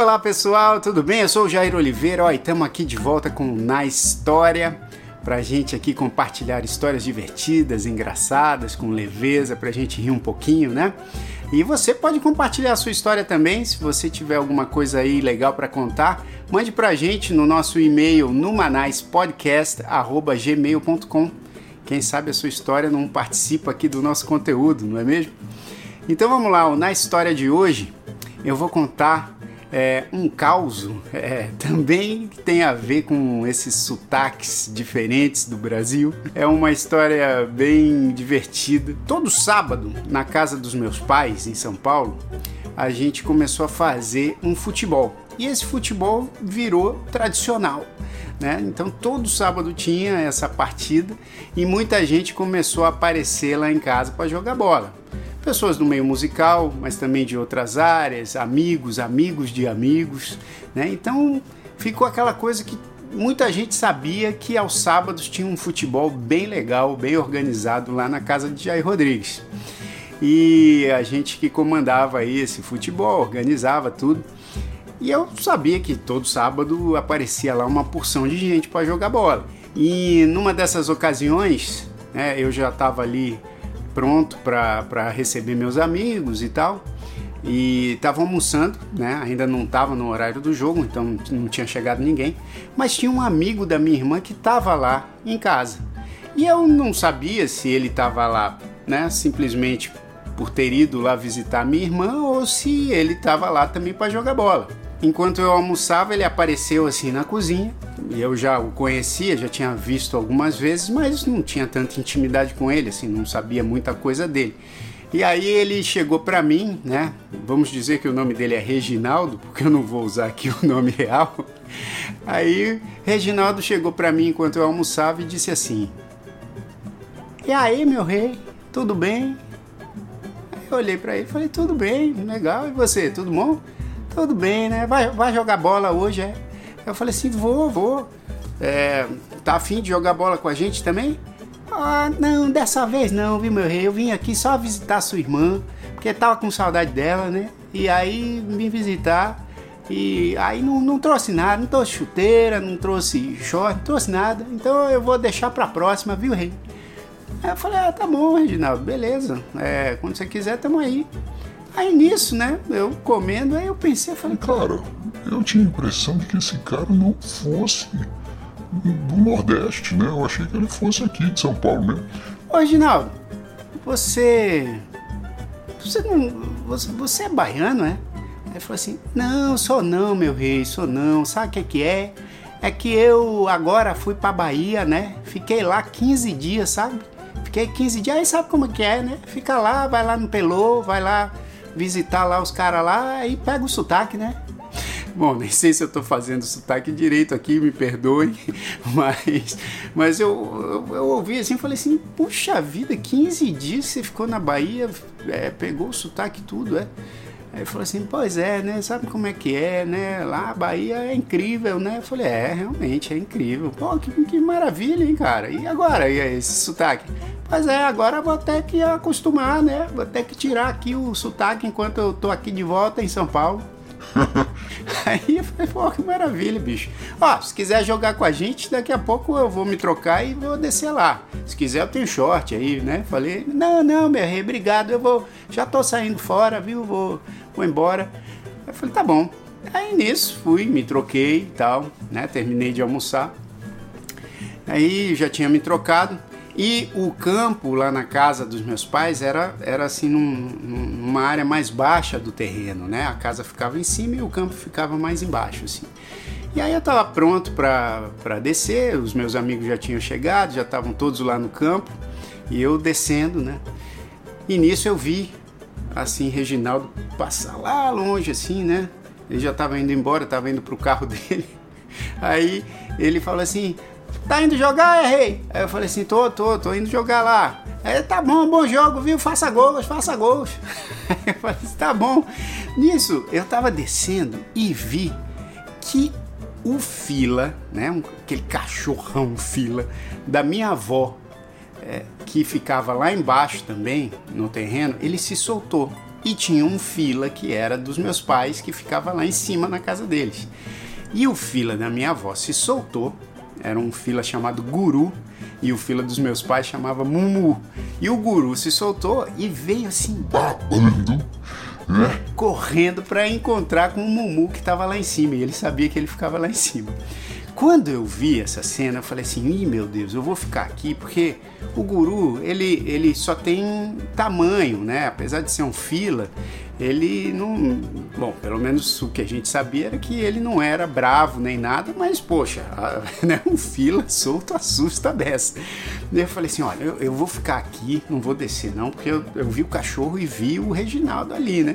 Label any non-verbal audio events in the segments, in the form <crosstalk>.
Olá pessoal, tudo bem? Eu sou o Jair Oliveira, ó, e estamos aqui de volta com Na História, pra gente aqui compartilhar histórias divertidas, engraçadas, com leveza, pra gente rir um pouquinho, né? E você pode compartilhar a sua história também, se você tiver alguma coisa aí legal para contar, mande pra gente no nosso e-mail numanaispodcast@gmail.com. Quem sabe a sua história não participa aqui do nosso conteúdo, não é mesmo? Então vamos lá, na história de hoje eu vou contar é, um caos é, também tem a ver com esses sotaques diferentes do Brasil. É uma história bem divertida. Todo sábado, na casa dos meus pais, em São Paulo, a gente começou a fazer um futebol. E esse futebol virou tradicional. Né? Então todo sábado tinha essa partida e muita gente começou a aparecer lá em casa para jogar bola pessoas do meio musical, mas também de outras áreas, amigos, amigos de amigos, né? Então ficou aquela coisa que muita gente sabia que aos sábados tinha um futebol bem legal, bem organizado lá na casa de Jair Rodrigues. E a gente que comandava esse futebol, organizava tudo. E eu sabia que todo sábado aparecia lá uma porção de gente para jogar bola. E numa dessas ocasiões, né, eu já estava ali pronto para receber meus amigos e tal. E estava almoçando, né? Ainda não estava no horário do jogo, então não tinha chegado ninguém. Mas tinha um amigo da minha irmã que estava lá em casa. E eu não sabia se ele estava lá, né? Simplesmente por ter ido lá visitar minha irmã ou se ele estava lá também para jogar bola. Enquanto eu almoçava, ele apareceu assim na cozinha. E eu já o conhecia, já tinha visto algumas vezes, mas não tinha tanta intimidade com ele, assim, não sabia muita coisa dele. E aí ele chegou para mim, né? Vamos dizer que o nome dele é Reginaldo, porque eu não vou usar aqui o nome real. Aí Reginaldo chegou para mim enquanto eu almoçava e disse assim: "E aí, meu rei, tudo bem?" Aí eu olhei para ele e falei: "Tudo bem, legal. E você, tudo bom?" Tudo bem, né? Vai, vai jogar bola hoje, é? Eu falei assim, vou, vou. É, tá afim de jogar bola com a gente também? Ah, não, dessa vez não, viu, meu rei? Eu vim aqui só visitar sua irmã, porque tava com saudade dela, né? E aí vim visitar. E aí não, não trouxe nada, não trouxe chuteira, não trouxe short, não trouxe nada. Então eu vou deixar pra próxima, viu, rei? Aí eu falei, ah, tá bom, Reginaldo, beleza. É, quando você quiser, tamo aí. Aí nisso, né, eu comendo, aí eu pensei, eu falei, cara, eu tinha a impressão de que esse cara não fosse do Nordeste, né? Eu achei que ele fosse aqui de São Paulo mesmo. Ô, Reginaldo, você. Você não. Você, você é baiano, é? Aí falou assim: Não, sou não, meu rei, sou não. Sabe o que, que é? É que eu agora fui pra Bahia, né? Fiquei lá 15 dias, sabe? Fiquei 15 dias, aí sabe como que é, né? Fica lá, vai lá no Pelô, vai lá visitar lá os caras lá e pega o sotaque, né? Bom, nem sei se eu tô fazendo sotaque direito aqui, me perdoe, <laughs> mas, mas eu, eu, eu ouvi assim e falei assim: puxa vida, 15 dias você ficou na Bahia, é, pegou o sotaque tudo, é? Aí falou assim, pois é, né? Sabe como é que é, né? Lá a Bahia é incrível, né? Eu falei, é, realmente é incrível. Pô, que, que maravilha, hein, cara? E agora, e esse sotaque? Pois é, agora vou ter que acostumar, né? Vou ter que tirar aqui o sotaque enquanto eu tô aqui de volta em São Paulo. <laughs> Aí eu falei, pô, que maravilha, bicho. Ó, se quiser jogar com a gente, daqui a pouco eu vou me trocar e vou descer lá. Se quiser, eu tenho short aí, né? Falei, não, não, meu rei, obrigado, eu vou. Já tô saindo fora, viu? Vou, vou embora. Eu falei, tá bom. Aí nisso, fui, me troquei e tal, né? Terminei de almoçar. Aí já tinha me trocado. E o campo lá na casa dos meus pais era, era assim num, numa área mais baixa do terreno, né? A casa ficava em cima e o campo ficava mais embaixo, assim. E aí eu estava pronto para descer, os meus amigos já tinham chegado, já estavam todos lá no campo, e eu descendo, né? E nisso eu vi, assim, Reginaldo passar lá longe, assim, né? Ele já estava indo embora, estava indo pro carro <laughs> dele. Aí ele falou assim: Tá indo jogar, é rei? Aí eu falei assim, tô, tô, tô indo jogar lá. Aí, tá bom, bom jogo, viu? Faça gols, faça gols. <laughs> Aí eu falei assim, tá bom. Nisso, eu tava descendo e vi que o fila, né? Aquele cachorrão fila da minha avó, é, que ficava lá embaixo também, no terreno, ele se soltou. e tinha um fila que era dos meus pais que ficava lá em cima na casa deles. E o fila da minha avó se soltou, era um fila chamado Guru, e o fila dos meus pais chamava Mumu. E o Guru se soltou e veio assim, babando, né? correndo para encontrar com o Mumu que estava lá em cima, e ele sabia que ele ficava lá em cima. Quando eu vi essa cena, eu falei assim: Ih, meu Deus, eu vou ficar aqui porque o guru ele, ele só tem tamanho, né? Apesar de ser um fila, ele não. Bom, pelo menos o que a gente sabia era que ele não era bravo nem nada, mas poxa, a, <laughs> né? um fila solto assusta dessa. E eu falei assim: olha, eu, eu, vou ficar aqui, não vou descer não, porque eu, eu vi o cachorro e vi o Reginaldo ali, né?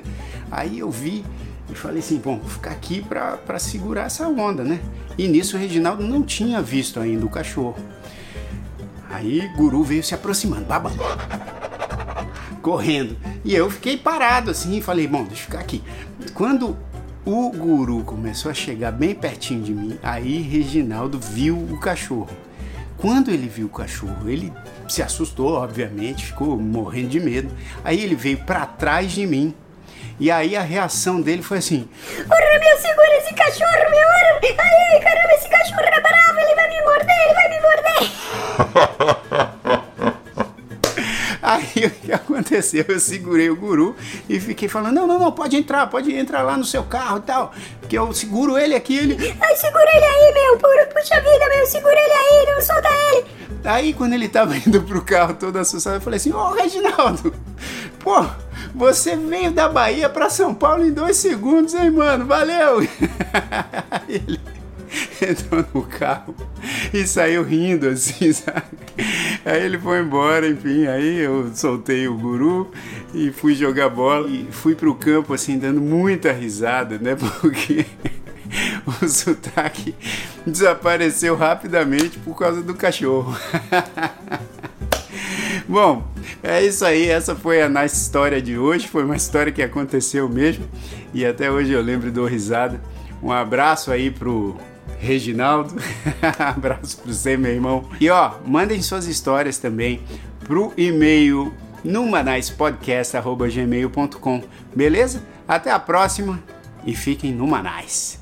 Aí eu vi e falei assim, bom, vou ficar aqui para segurar essa onda, né? E nisso o Reginaldo não tinha visto ainda o cachorro. Aí Guru veio se aproximando, babando, correndo. E eu fiquei parado assim e falei, bom, deixa eu ficar aqui. Quando o Guru começou a chegar bem pertinho de mim, aí Reginaldo viu o cachorro. Quando ele viu o cachorro, ele se assustou, obviamente, ficou morrendo de medo. Aí ele veio para trás de mim e aí a reação dele foi assim: Porra, meu, segura esse cachorro, meu! Ai, ai, caramba, esse cachorro é bravo, ele vai me morder, ele vai me morder! <laughs> Aí o que aconteceu? Eu segurei o guru e fiquei falando: não, não, não, pode entrar, pode entrar lá no seu carro e tal. Que eu seguro ele aqui, ele. Ai, segura ele aí, meu, puxa vida, meu, segura ele aí, não solta ele. Aí quando ele tava <laughs> indo pro carro todo assustado, eu falei assim: ô oh, Reginaldo, pô, você veio da Bahia para São Paulo em dois segundos, hein, mano? Valeu! <laughs> ele entrou no carro e saiu rindo assim, sabe? Aí ele foi embora, enfim, aí eu soltei o guru e fui jogar bola e fui pro campo assim dando muita risada, né? <laughs> Porque o sotaque desapareceu rapidamente por causa do cachorro. <laughs> Bom, <laughs> é isso aí. Essa foi a nossa história de hoje. Foi uma história que aconteceu mesmo e até hoje eu lembro do risada. Um abraço aí pro Reginaldo. <laughs> abraço pro você, meu irmão. E ó, mandem suas histórias também pro e-mail numanaispodcast.gmail.com Beleza? Até a próxima e fiquem no Manais.